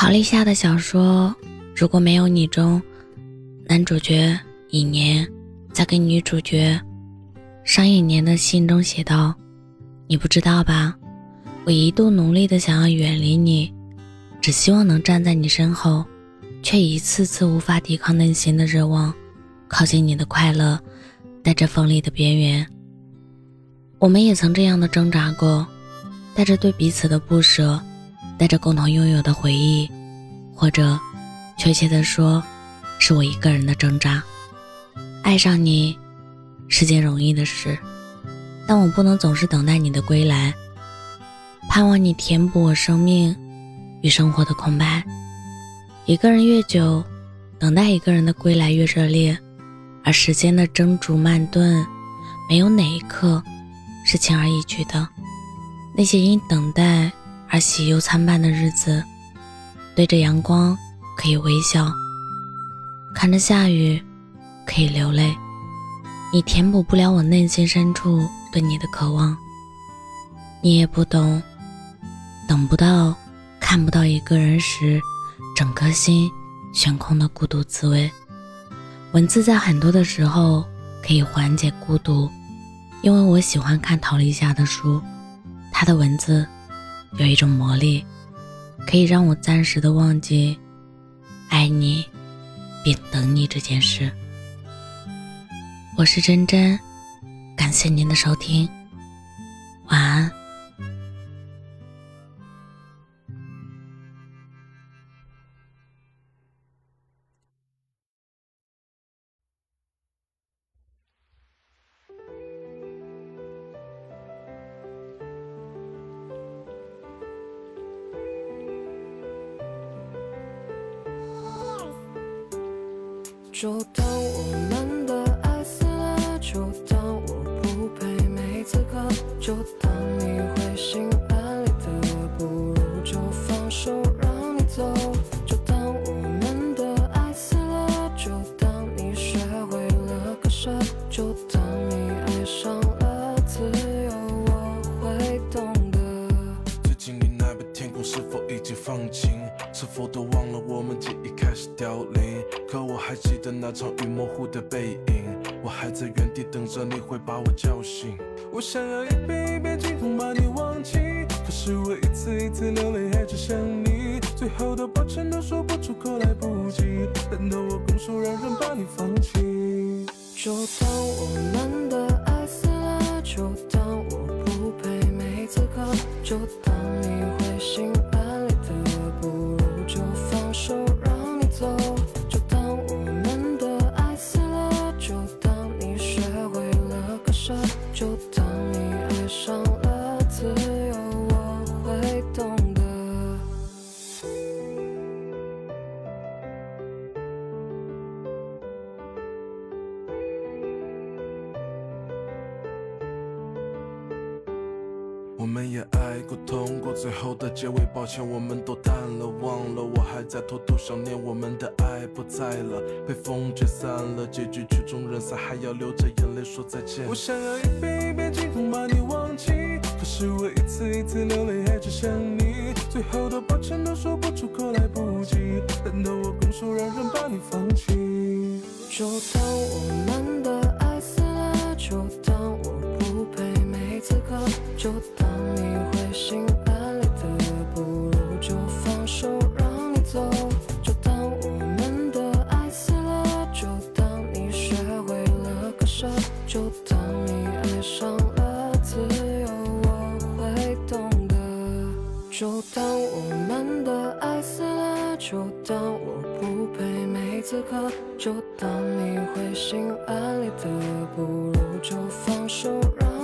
陶丽夏的小说《如果没有你》中，男主角尹年在给女主角商尹年的信中写道：“你不知道吧？我一度努力的想要远离你，只希望能站在你身后，却一次次无法抵抗内心的热望，靠近你的快乐，带着锋利的边缘。我们也曾这样的挣扎过，带着对彼此的不舍。”带着共同拥有的回忆，或者，确切的说，是我一个人的挣扎。爱上你是件容易的事，但我不能总是等待你的归来，盼望你填补我生命与生活的空白。一个人越久，等待一个人的归来越热烈，而时间的蒸煮慢炖，没有哪一刻是轻而易举的。那些因等待。而喜忧参半的日子，对着阳光可以微笑，看着下雨可以流泪。你填补不了我内心深处对你的渴望，你也不懂，等不到、看不到一个人时，整颗心悬空的孤独滋味。文字在很多的时候可以缓解孤独，因为我喜欢看陶立夏的书，他的文字。有一种魔力，可以让我暂时的忘记爱你并等你这件事。我是真真，感谢您的收听，晚安。就当我们的爱死了，就当我不配没资格，就当你会心安理得，不如就放手让你走。就当我们的爱死了，就当你学会了割舍，就当你爱上了自由，我会懂得。最近你那边天空是否已经放晴？是否都忘了我们记忆开始凋零？可我还记得那场雨模糊的背影，我还在原地等着你会把我叫醒。我想要一遍一遍紧痛把你忘记，可是我一次一次流泪还只想你，最后的抱歉都说不出口来不及，难道我拱手让人把你放弃？就当我们的爱死了，就当我不配没资格，就当我们也爱过、痛过，最后的结尾，抱歉，我们都淡了，忘了。我还在偷偷想念，我们的爱不在了，被风吹散了，结局曲终人散，还要流着眼泪说再见。我想要一遍一遍紧痛把你忘记，可是我一次一次流泪还只想你，最后的抱歉都说不出口，来不及，难道我拱手让人把你放弃？就当我们的爱死了，就就当你会心安理得不如就放手让你走就当我们的爱死了就当你学会了割舍就当你爱上了自由我会懂得就当我们的爱死了就当我不配没资格就当你会心安理得不如就放手让